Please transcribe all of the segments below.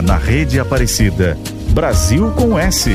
Agora na Rede Aparecida. Brasil com S.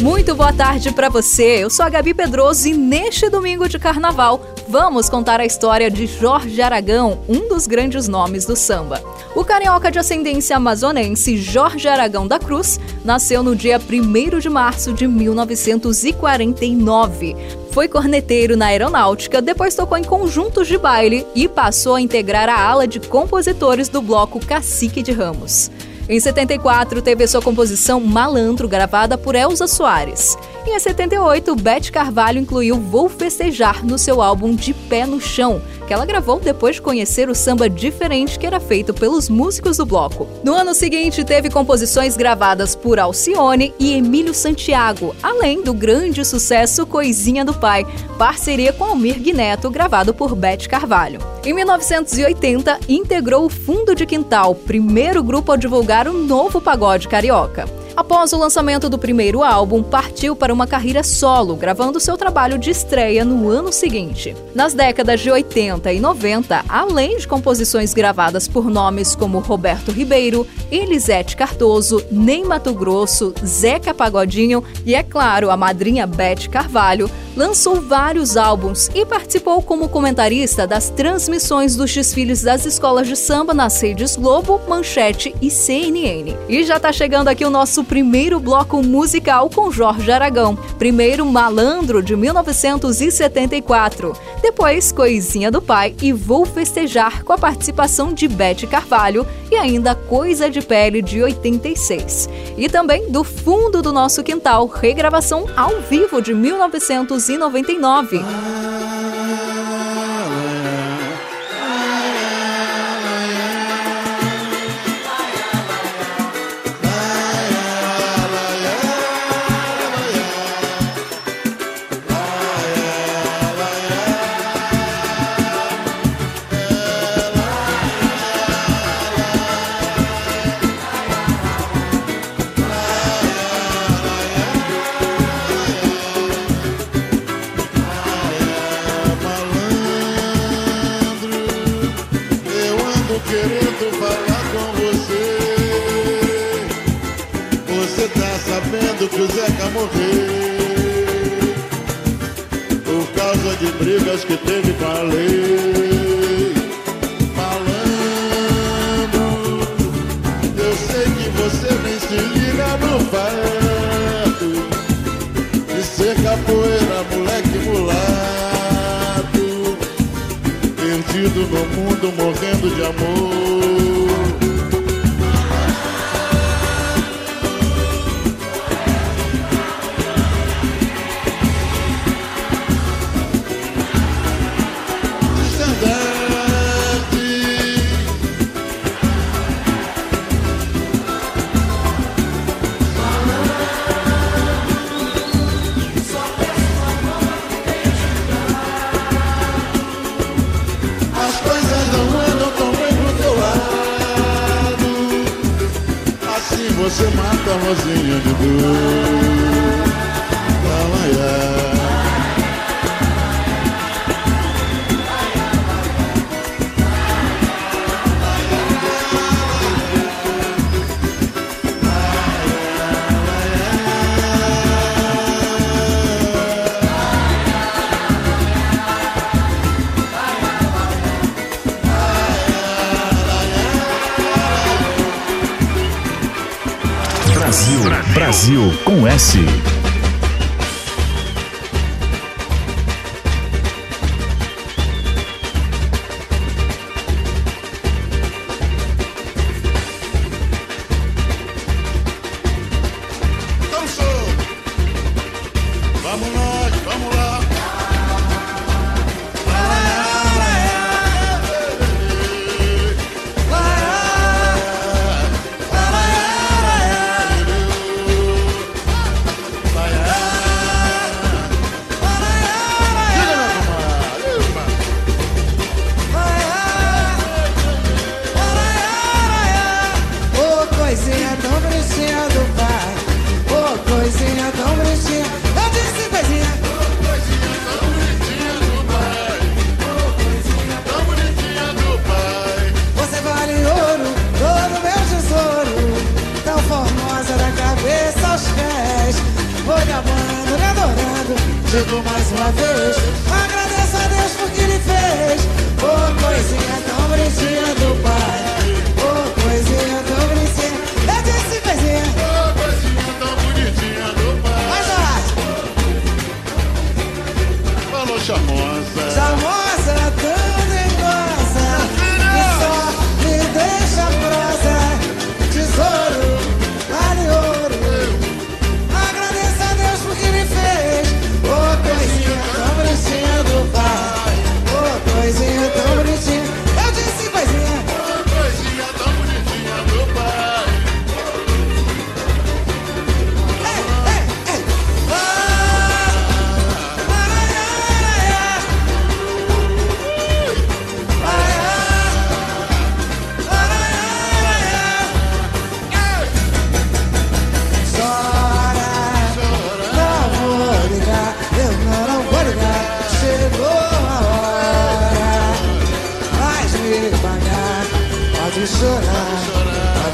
Muito boa tarde para você. Eu sou a Gabi Pedroso e neste domingo de carnaval vamos contar a história de Jorge Aragão, um dos grandes nomes do samba. O carioca de ascendência amazonense Jorge Aragão da Cruz nasceu no dia 1 de março de 1949. Foi corneteiro na aeronáutica, depois tocou em conjuntos de baile e passou a integrar a ala de compositores do bloco Cacique de Ramos. Em 74, teve sua composição Malandro, gravada por Elza Soares. Em 78, Beth Carvalho incluiu Vou Festejar no seu álbum De Pé no Chão, que ela gravou depois de conhecer o samba diferente que era feito pelos músicos do bloco. No ano seguinte, teve composições gravadas por Alcione e Emílio Santiago, além do grande sucesso Coisinha do Pai, parceria com Almir Guineto, gravado por Beth Carvalho. Em 1980, integrou o Fundo de Quintal, primeiro grupo a divulgar o novo pagode carioca. Após o lançamento do primeiro álbum, partiu para uma carreira solo, gravando seu trabalho de estreia no ano seguinte. Nas décadas de 80 e 90, além de composições gravadas por nomes como Roberto Ribeiro, Elisete Cardoso, Ney Mato Grosso, Zeca Pagodinho e, é claro, a madrinha Beth Carvalho, lançou vários álbuns e participou como comentarista das transmissões dos desfiles das escolas de samba nas redes Globo, Manchete e CNN. E já está chegando aqui o nosso primeiro bloco musical com Jorge Aragão. Primeiro Malandro de 1974, depois Coisinha do Pai e Vou Festejar com a participação de Bete Carvalho e ainda Coisa de Pele de 86. E também do fundo do nosso quintal, regravação ao vivo de 1974. 299. Que o Zeca morreu por causa de brigas que teve com a lei. Malandro, eu sei que você nem se liga no fato de ser capoeira, moleque mulato perdido no mundo, morrendo de amor.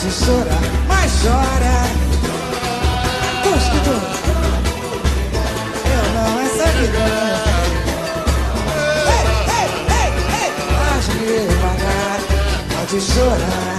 de chorar, mas chora. Cusco, eu não é vida. Ei, ei, ei, ei, faz-me parar, pode chorar.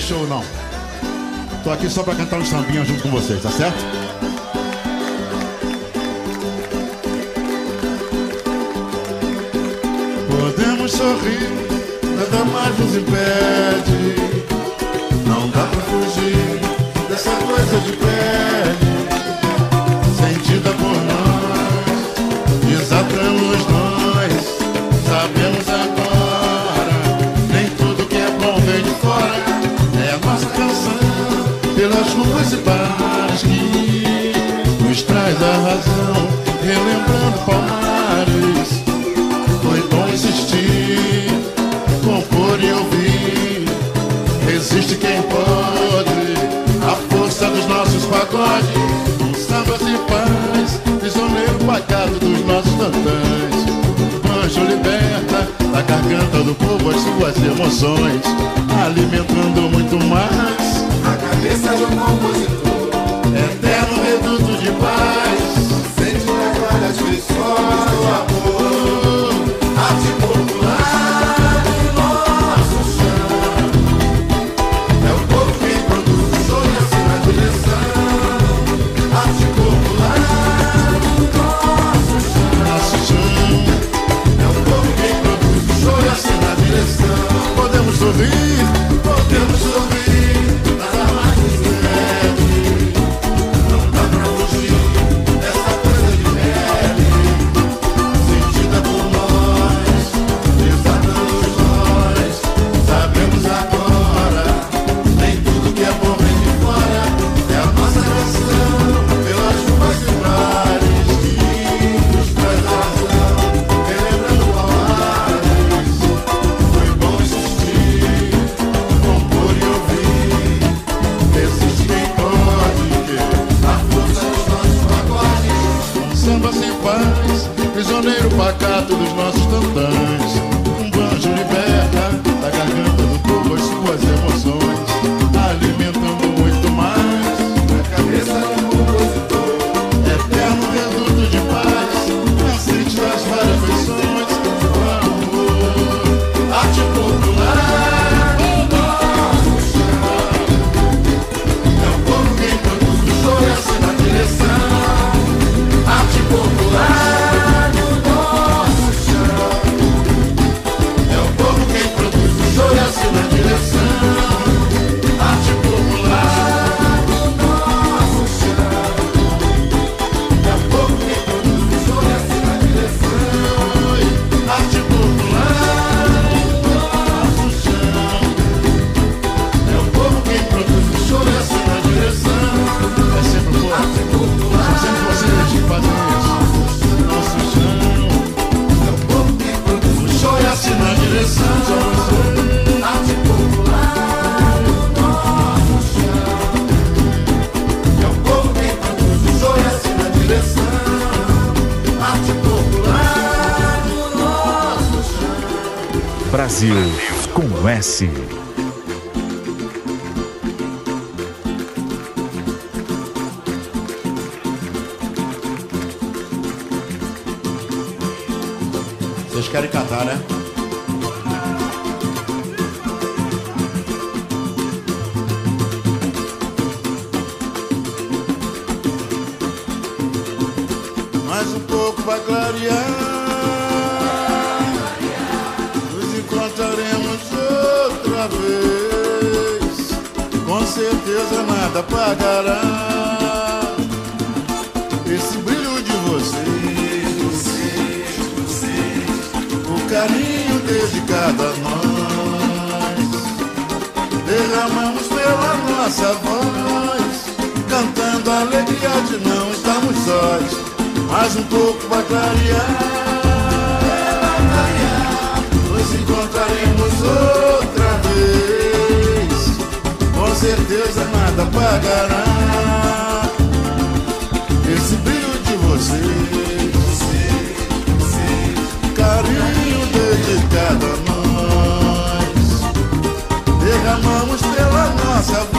Show, não. Tô aqui só pra cantar um sambinha junto com vocês, tá certo? Podemos sorrir, nada mais nos impede. Não dá pra fugir dessa coisa de pele, pelas ruas e bares que nos traz a razão, relembrando palmares. Foi bom insistir, compor e ouvir. Existe quem pode, a força dos nossos pagodes, um samba de paz, prisioneiro pagado dos nossos tantãs. Anjo liberta da garganta do povo as suas emoções alimentando muito mais a cabeça de um compositor, eterno reduto de paz. Sente na glória de só o amor, S. Vocês querem cantar, né? Nossa voz. Cantando a alegria de não estarmos sós. Mais um pouco vai clarear. Vai clarear. Nos encontraremos outra vez. Com certeza nada pagará. Esse brilho de vocês. Carinho dedicado a nós. Derramamos pela nossa voz,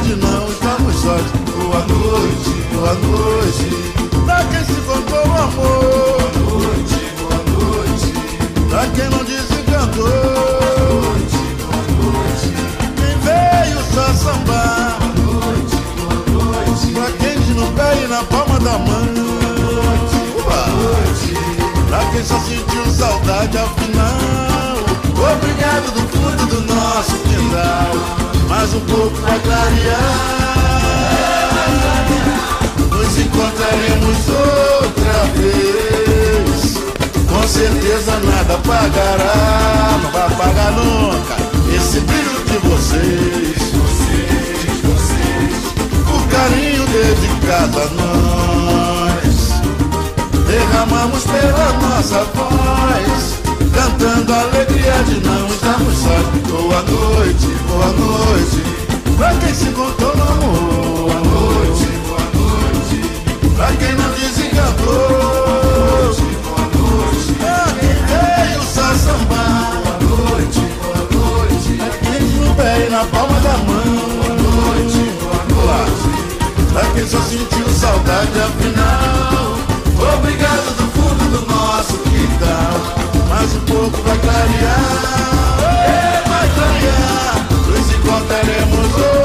de não estarmos sós. Boa noite, boa noite, pra quem se contou o amor. Boa noite, boa noite, pra quem não desencantou. Boa noite, boa noite, quem veio só sambar. Boa noite, boa noite, pra quem diz no pé e na palma da mão. Boa noite, pra quem só sentiu saudade afinal. Obrigado do fundo do nosso quintal. Mais um pouco vai clarear. Nos encontraremos outra vez. Com certeza nada pagará. Não vai pagar nunca. Esse brilho de vocês. O carinho dedicado a nós. Derramamos pela nossa voz, cantando alegria de não estarmos sós. Boa noite, boa noite, pra quem se encontrou no amor. Boa noite, boa noite, pra quem não desencantou. Sambar. Boa noite, boa noite, quem no pé e na palma da mão. Boa noite, boa noite, pra quem só sentiu saudade afinal. Obrigado do fundo do nosso quintal. Mais um pouco vai clarear. É, vai clarear. Nos encontraremos outra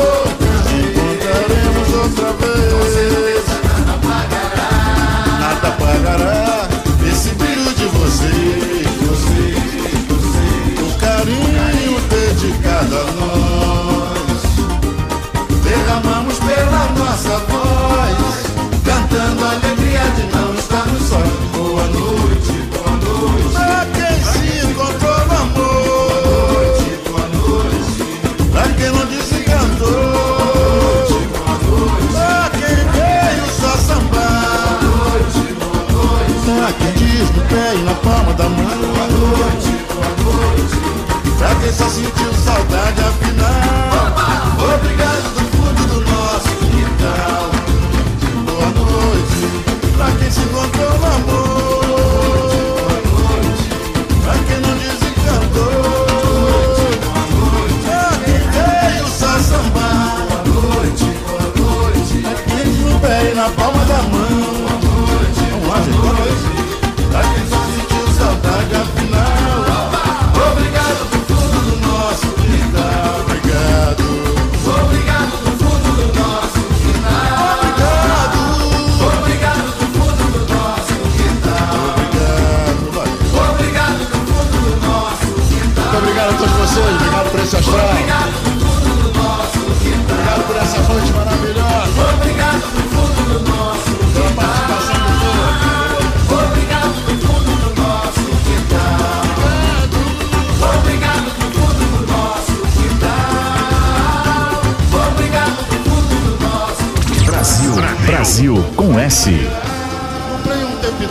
Brasil com S. Comprei um tape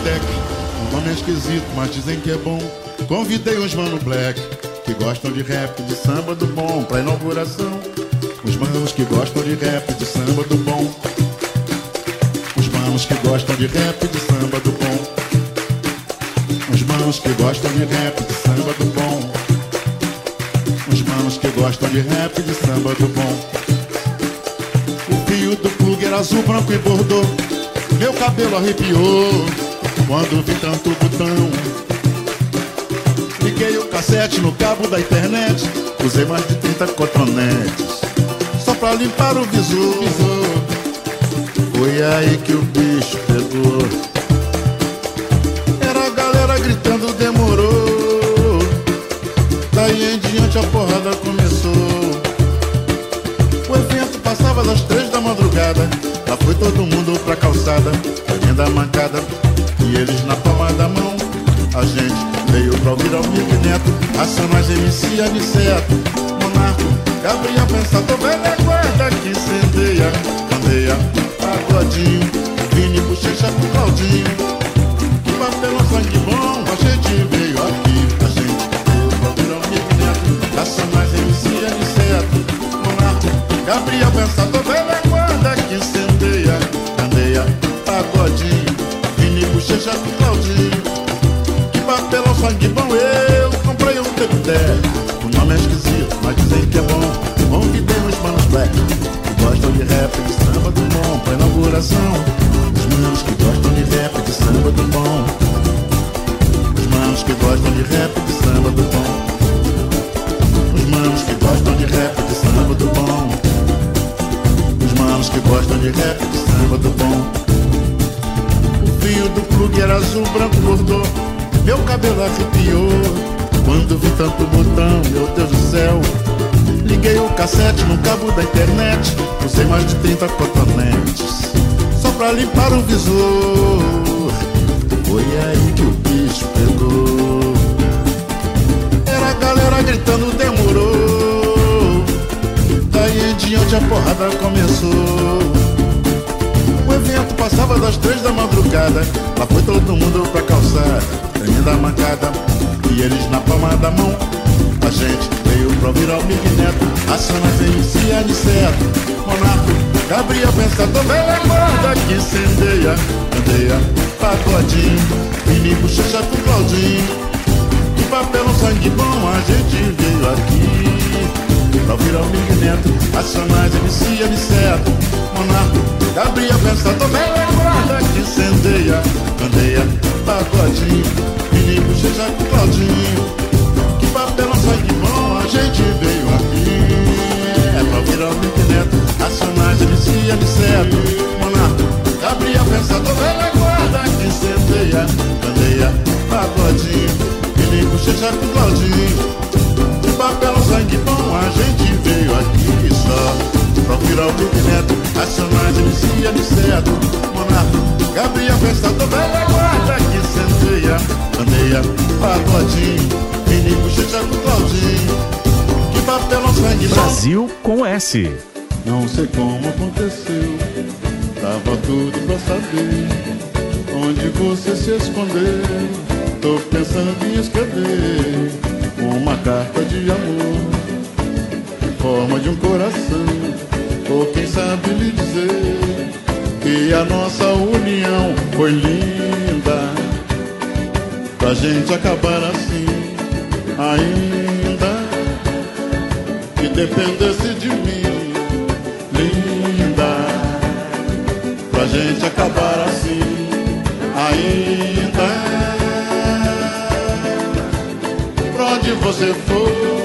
um nome esquisito, mas dizem que é bom. Convidei os mano black, que gostam de rap, de samba do bom, pra inauguração. Os manos que gostam de rap, de samba do bom. Os manos que gostam de rap, de samba do bom. Os manos que gostam de rap, de samba do bom. Os manos que gostam de rap, de samba do bom. Era azul, branco e bordô. Meu cabelo arrepiou quando vi tanto botão. Liguei o cassete no cabo da internet. Usei mais de 30 cotonetes só pra limpar o visor. Foi aí que o bicho pegou. Era a galera gritando, demorou. Daí em diante a porrada madrugada. Lá foi todo mundo pra calçada, a da mancada. E eles na palma da mão. A gente veio pra ouvir ao Mick Neto, Racionais MC Aniceto, Monarco, Gabriel Pensador, velha guarda que incendeia, candeia, pagodinho, Vini, Bochecha Claudinho. Que papelão sangue bom, a gente veio aqui, a gente veio pra ouvir ao Mick Neto, Racionais MC Aniceto, Monarco, Gabriel Pensador, velha guarda que incendeia, candeia, pagodinho, Vini, Bochecha com Claudinho papelão sangue bom, eu comprei um TP10. O nome é esquisito, mas dizem que é bom. Convidei os manos black, que gostam de rap, de samba do bom, pra inauguração. Os manos que gostam de rap, de samba do bom. Os manos que gostam de rap, de de samba do bom. O fio do plug era azul, branco, bordô. Meu cabelo arrepiou quando vi tanto botão, meu Deus do céu. Liguei o cassete no cabo da internet, usei mais de 30 cotonetes, só pra limpar o visor. Foi aí que o bicho pegou. Era a galera gritando, demorou. Daí em diante a porrada começou. Evento passava das três da madrugada. Lá foi todo mundo pra calçada, tremenda mancada. E eles na palma da mão. A gente veio pra ouvir ao Mig Neto, Açanas MC Aniceto, Monarco, Gabriel Pensador, velha guarda que incendeia, candeia, pagodinho, Vini Bochecha com Claudinho. De papel, sangue bom, a gente veio aqui pra ouvir ao Mig Neto, Açanas MC Aniceto, Monarco, Gabriel Pensador, velha guarda que incendeia, candeia, pagodinho, Vini Bochecha com Claudinho. Que papelão sangue bom, a gente veio aqui. É pra ouvir ao Mick Neto, Racionais, MC, Aniceto, Monarco, Gabriel Pensador, velha guarda que incendeia, candeia, pagodinho, Vini Bochecha com Claudinho. Que papelão sangue bom, a gente veio aqui só. Pra ouvir Mick Neto, Racionais, MC, Aniceto, Monarco, Gabriel Pensador, velha guarda que incendeia, candeia, pagodinho. Vini Bochecha com Claudinho Que papelão sangue Brasil com S. Não sei como aconteceu Tava tudo pra saber Onde você se escondeu Tô pensando em escrever Uma carta de amor forma de um coração. Ou quem sabe lhe dizer Que a nossa união foi linda. Pra gente acabar assim ainda que dependesse de mim, linda, pra gente acabar assim, ainda. Pra onde você for,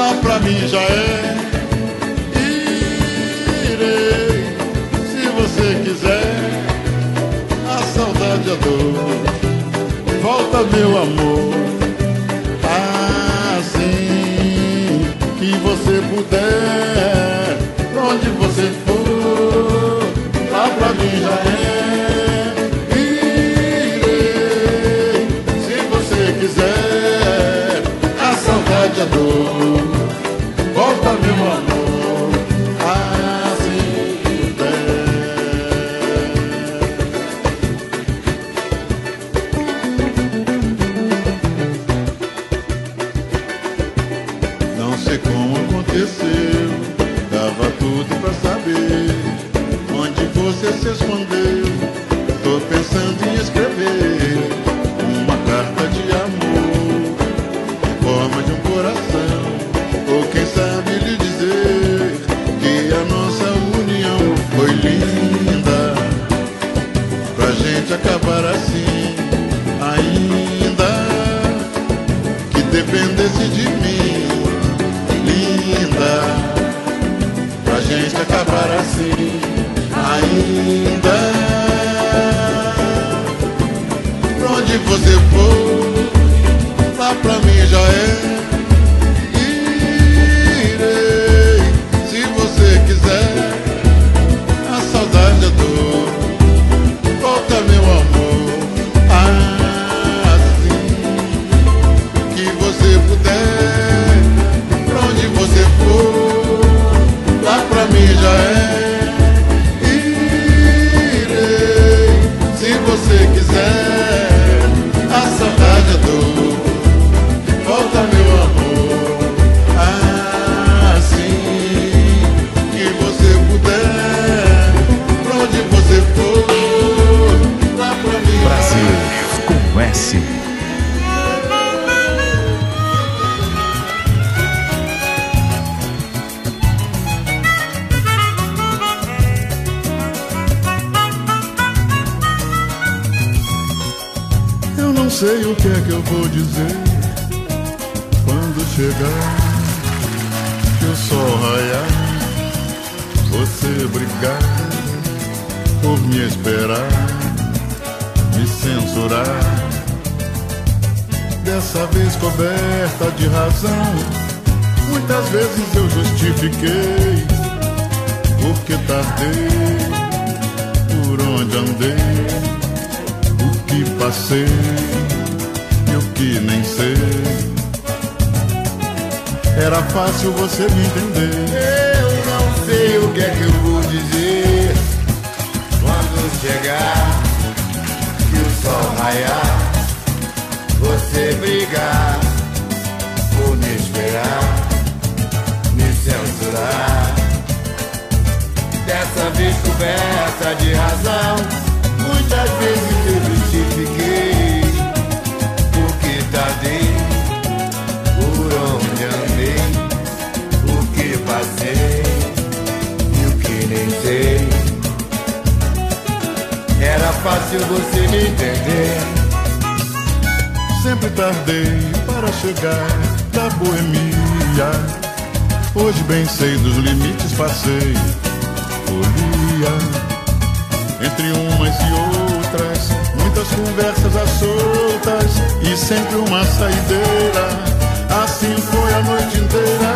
lá pra mim já é. Irei, se você quiser, a saudade, a dor, volta meu amor. que você puder, onde você for, lá pra mim já é. Irei, se você quiser, a saudade, a dor, respondeu. Tô pensando em esquecer. você for, lá pra mim já é. Sei o que é que eu vou dizer quando chegar que o sol raiar, você brigar por me esperar, me censurar. Dessa vez coberta de razão, muitas vezes eu justifiquei porque tardei, por onde andei, o que passei que nem sei. Era fácil você me entender. Eu não sei o que é que eu vou dizer quando chegar e o sol raiar. Você brigar por me esperar, me censurar. Dessa vez coberta de razão, muitas vezes sei. Era fácil você me entender. Sempre tardei para chegar da boemia. Hoje bem sei dos limites passei. Folia entre umas e outras, muitas conversas às soltas e sempre uma saideira. Assim foi a noite inteira.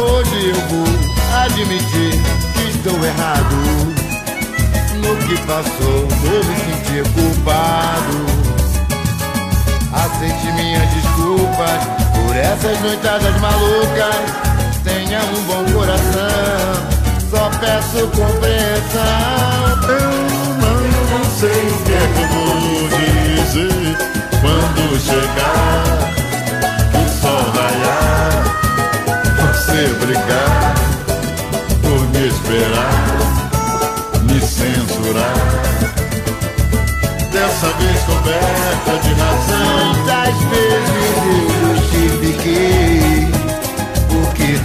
Hoje eu vou admitir estou errado. No que passou, vou me sentir culpado. Aceite minhas desculpas por essas noitadas malucas. Tenha um bom coração, só peço compreensão.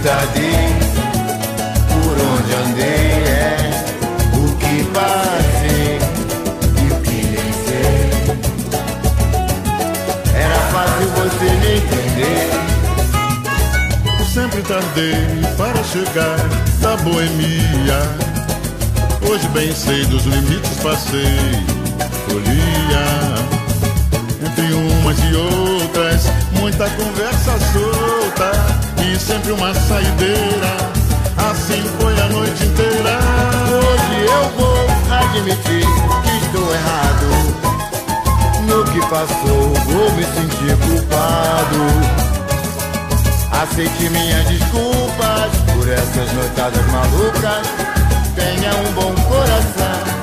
Tardei, por onde andei, é o que passei e o que nem sei. Era fácil você me entender. Sempre tardei para chegar da boemia. Hoje bem sei dos limites passei. Folia entre umas e outras, muita conversa solta sempre uma saideira. Assim foi a noite inteira. Hoje eu vou admitir que estou errado. No que passou, vou me sentir culpado. Aceite minhas desculpas por essas noitadas malucas. Tenha um bom coração.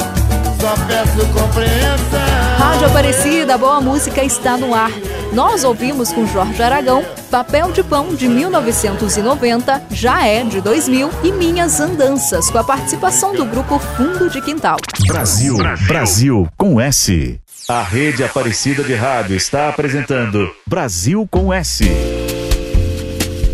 Só peço compreensão. Rádio Aparecida, boa música está no ar. Nós ouvimos com Jorge Aragão Papel de Pão de 1990, Já é de 2000 e Minhas Andanças, com a participação do grupo Fundo de Quintal. Brasil, Brasil com S. A rede Aparecida de Rádio está apresentando Brasil com S.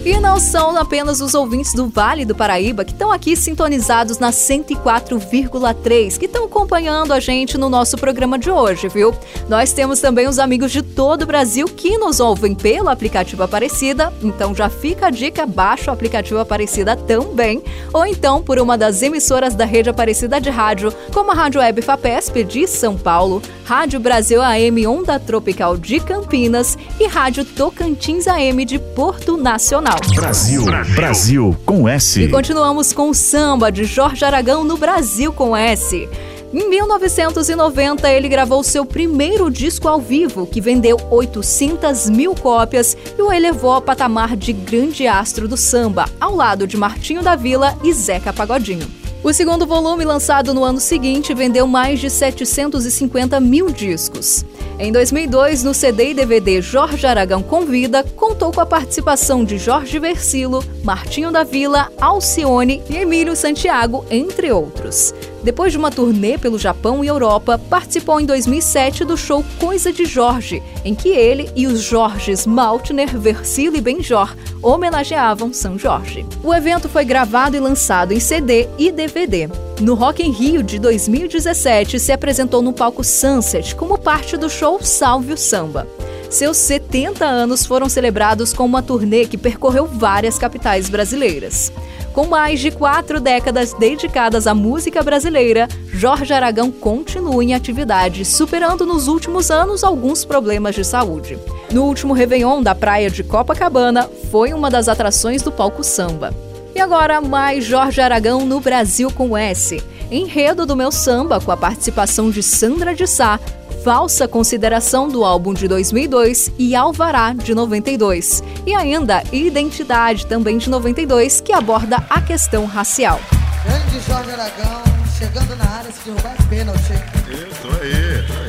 E não são apenas os ouvintes do Vale do Paraíba que estão aqui sintonizados na 104,3, que estão acompanhando a gente no nosso programa de hoje, viu? Nós temos também os amigos de todo o Brasil que nos ouvem pelo aplicativo Aparecida, então já fica a dica, baixa o aplicativo Aparecida também, ou então por uma das emissoras da rede Aparecida de Rádio, como a Rádio Web Fapesp de São Paulo, Rádio Brasil AM Onda Tropical de Campinas e Rádio Tocantins AM de Porto Nacional. Brasil, Brasil com S. E continuamos com o samba de Jorge Aragão no Brasil com S. Em 1990, ele gravou seu primeiro disco ao vivo, que vendeu 800 mil cópias e o elevou ao patamar de grande astro do samba, ao lado de Martinho da Vila e Zeca Pagodinho. O segundo volume, lançado no ano seguinte, vendeu mais de 750 mil discos. Em 2002, no CD e DVD Jorge Aragão Convida, contou com a participação de Jorge Versilo, Martinho da Vila, Alcione e Emílio Santiago, entre outros. Depois de uma turnê pelo Japão e Europa, participou em 2007 do show Coisa de Jorge, em que ele e os Jorges Maltner, Versilo e Benjor homenageavam São Jorge. O evento foi gravado e lançado em CD e DVD. No Rock in Rio de 2017, se apresentou no palco Sunset como parte do show Salve o Samba. Seus 70 anos foram celebrados com uma turnê que percorreu várias capitais brasileiras. Com mais de quatro décadas dedicadas à música brasileira, Jorge Aragão continua em atividade, superando nos últimos anos alguns problemas de saúde. No último Réveillon da praia de Copacabana, foi uma das atrações do palco samba. E agora, mais Jorge Aragão no Brasil com S. Enredo do meu samba, com a participação de Sandra de Sá, Falsa Consideração do álbum de 2002 e Alvará de 92. E ainda Identidade, também de 92, que aborda a questão racial. Grande Jorge Aragão, chegando na área, se derrubar é pênalti. Eu tô aí, tô aí.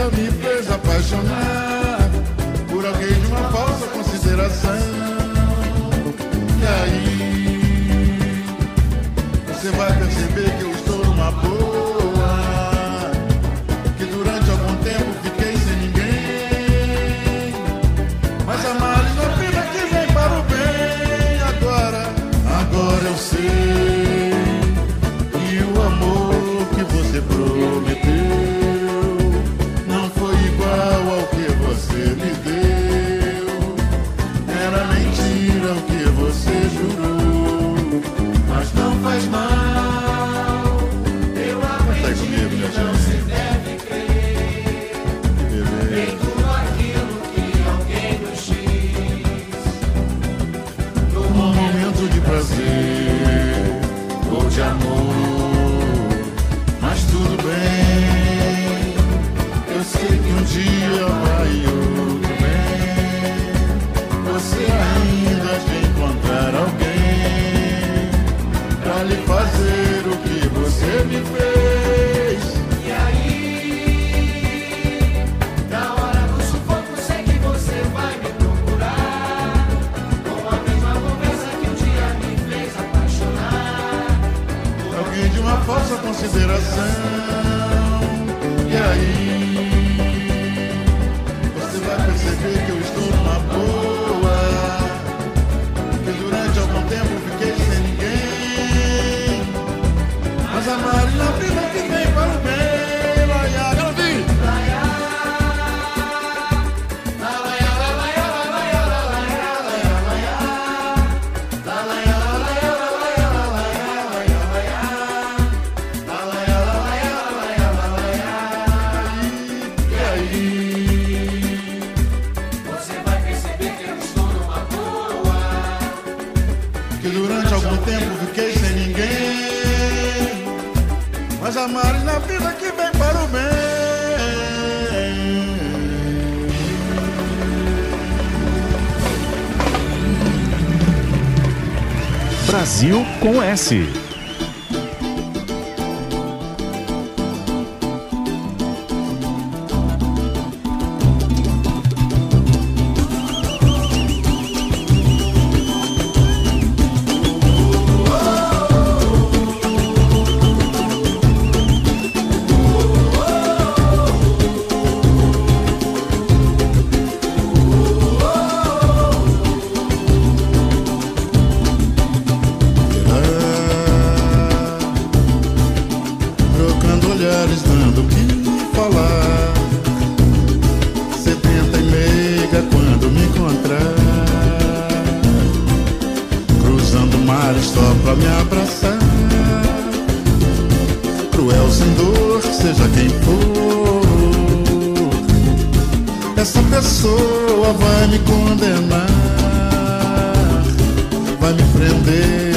Dia me fez apaixonar Brasil me prender,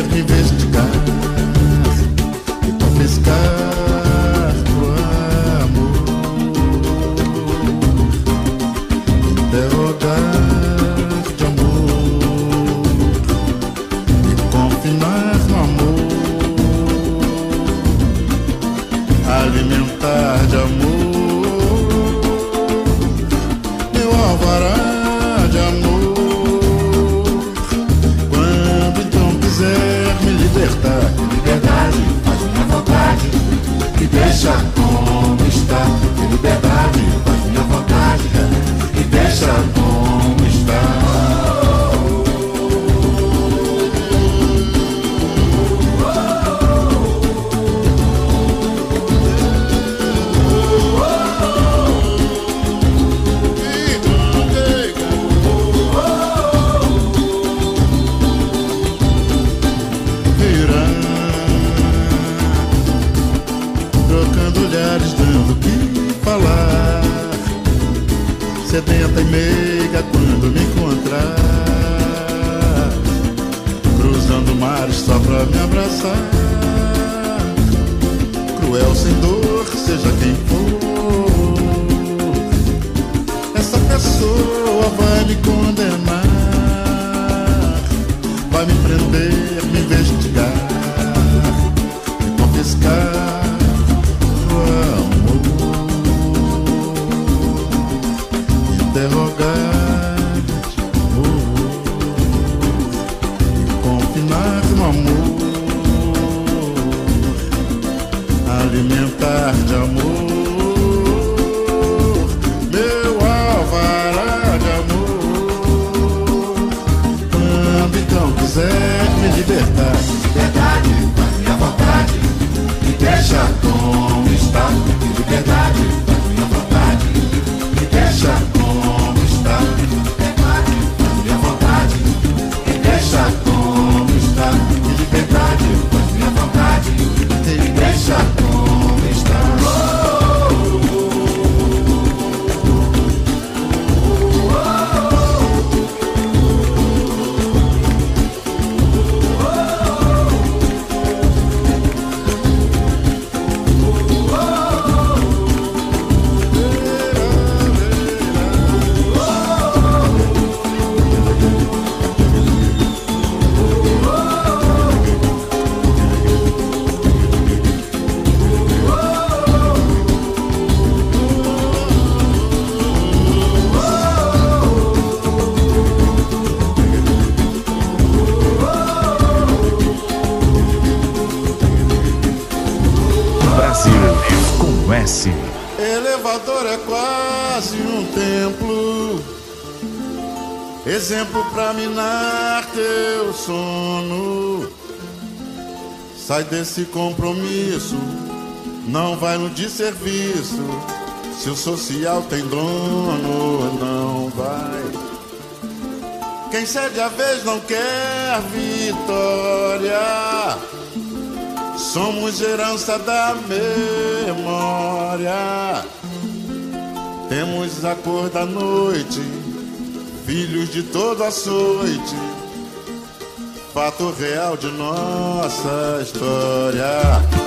desse compromisso, não vai no desserviço. Se o social tem dono, não vai. Quem cede a vez não quer vitória. Somos herança da memória. Temos a cor da noite, filhos de toda açoite fato real de nossa história.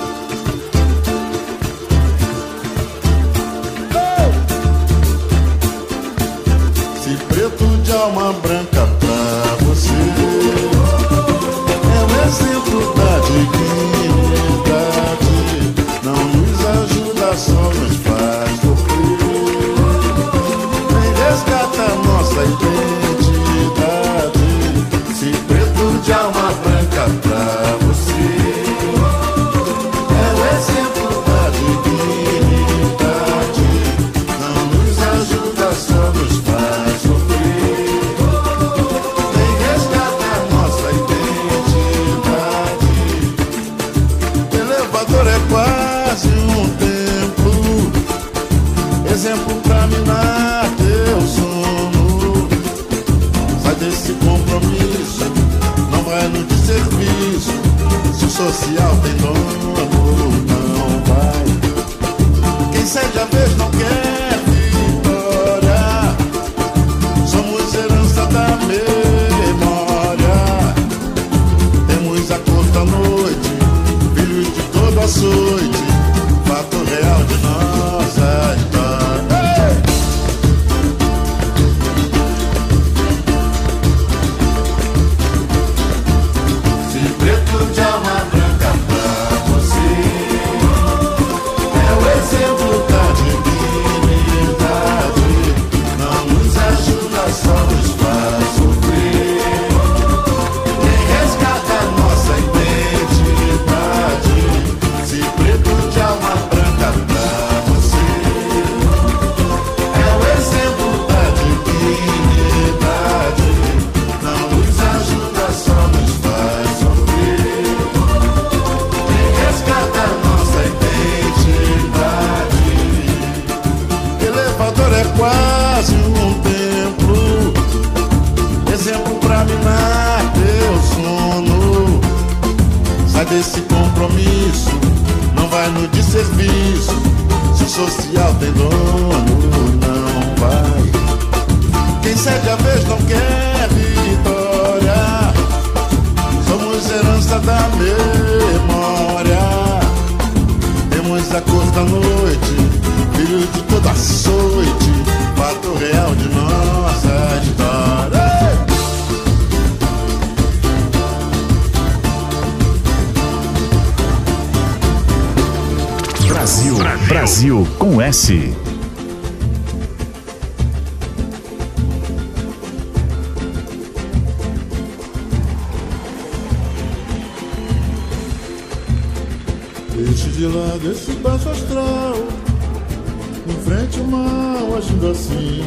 O mal agindo assim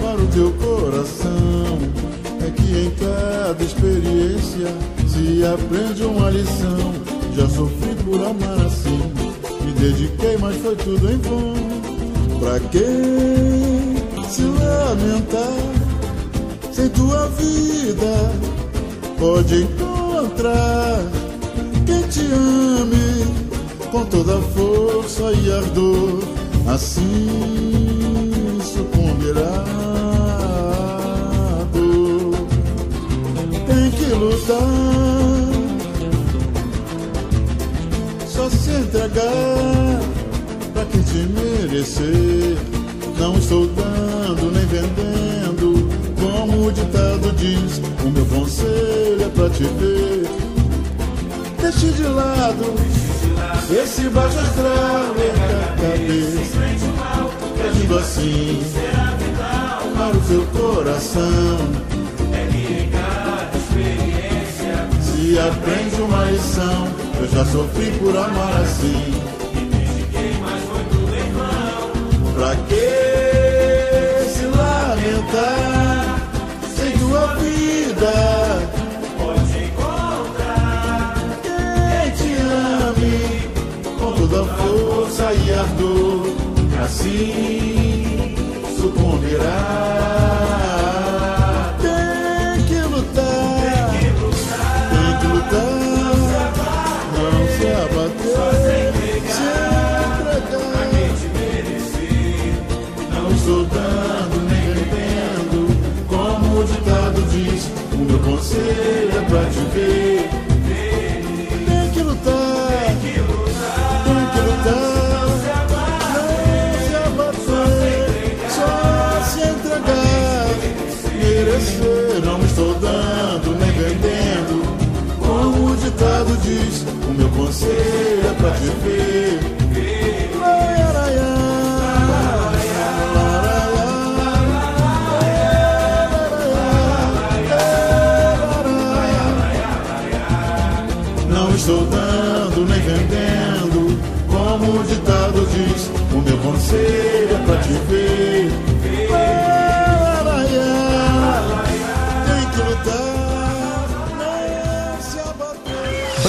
Para o teu coração É que em cada experiência Se aprende uma lição. Já sofri por amar assim Me dediquei mas foi tudo em vão. Pra quem se lamentar Sem tua vida? Pode encontrar quem te ame com toda força e ardor, assim sucumbirá. Tem que lutar, só se entregar pra quem te merecer. Não estou dando nem vendendo, como o ditado diz. O meu conselho é pra te ver deixe de lado esse baixo astral na cabeça, agindo assim para o seu coração. Se aprende uma lição, eu já sofri por amar assim. Pra que se lamentar sem tua vida? Força e ardor, assim sucumbirá. Tem que lutar, tem que lutar, não se abater,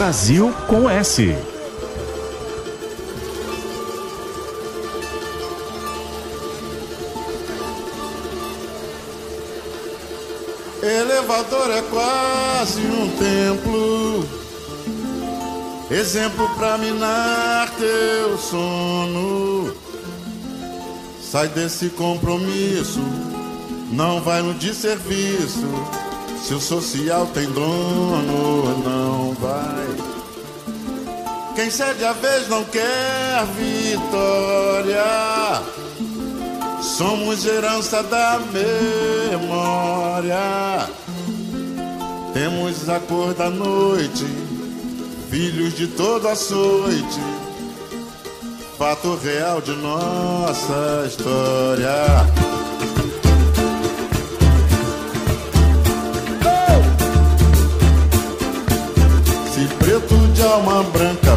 Brasil com S. Elevador é quase um templo, exemplo pra minar teu sono. Sai desse compromisso, não vai no desserviço. Se o social tem dono, não vai. Quem cede a vez não quer vitória. Somos herança da memória. Temos a cor da noite, filhos de toda açoite. Fato real de nossa história. Se preto de alma branca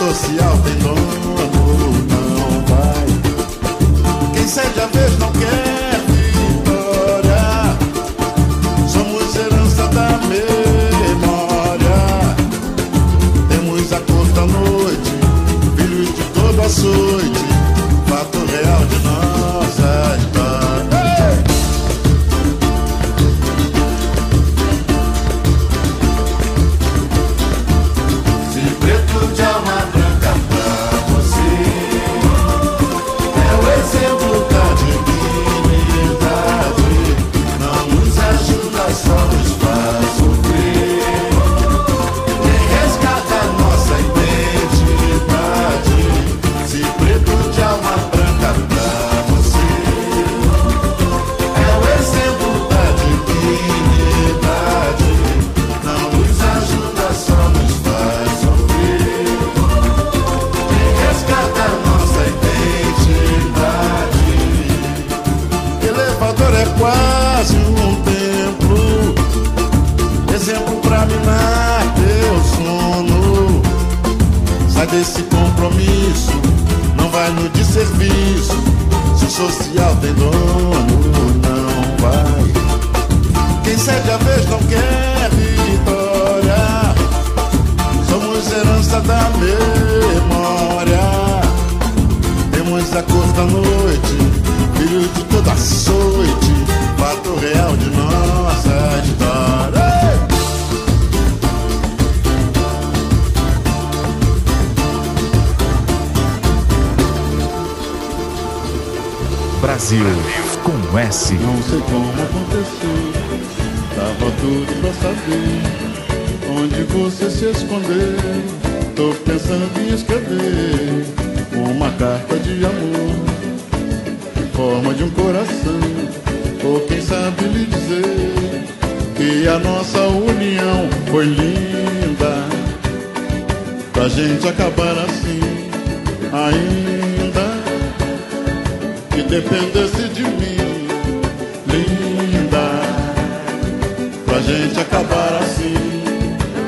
social tem nome. dependesse de mim, linda, pra gente acabar assim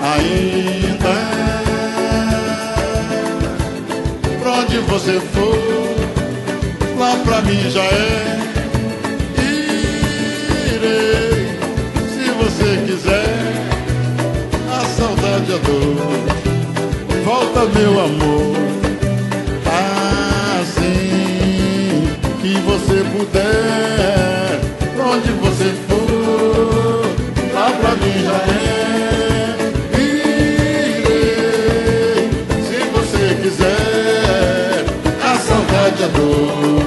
ainda. É. Pra onde você for, lá pra mim já é. Irei, se você quiser, a saudade, a dor. Volta, meu amor. você puder, onde você for, lá pra mim já é. Irei, se você quiser, a saudade é dor.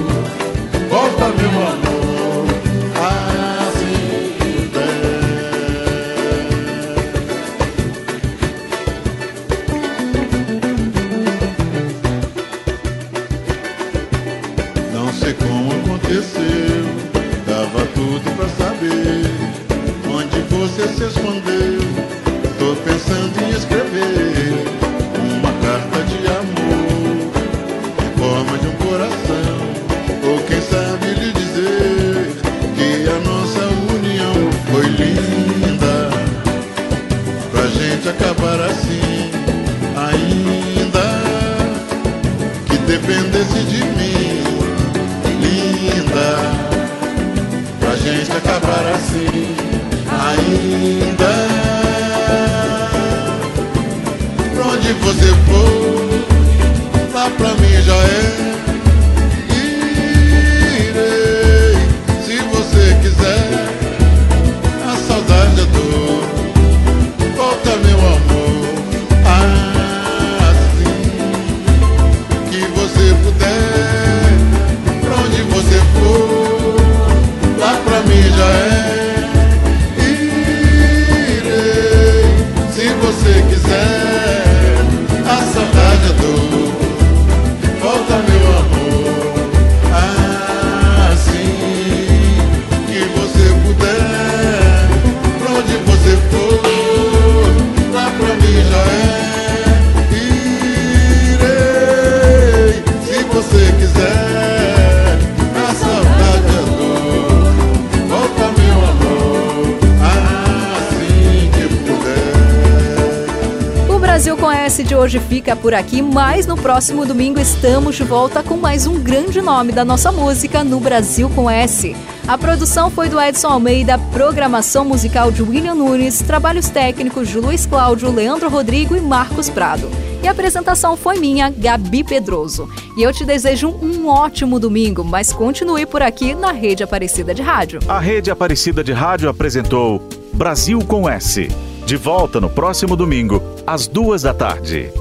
Fica por aqui, mas no próximo domingo estamos de volta com mais um grande nome da nossa música no Brasil com S. A produção foi do Edson Almeida, programação musical de William Nunes, trabalhos técnicos de Luiz Cláudio, Leandro Rodrigo e Marcos Prado. E a apresentação foi minha, Gabi Pedroso. E eu te desejo um ótimo domingo, mas continue por aqui na Rede Aparecida de Rádio. A Rede Aparecida de Rádio apresentou Brasil com S. De volta no próximo domingo, às duas da tarde.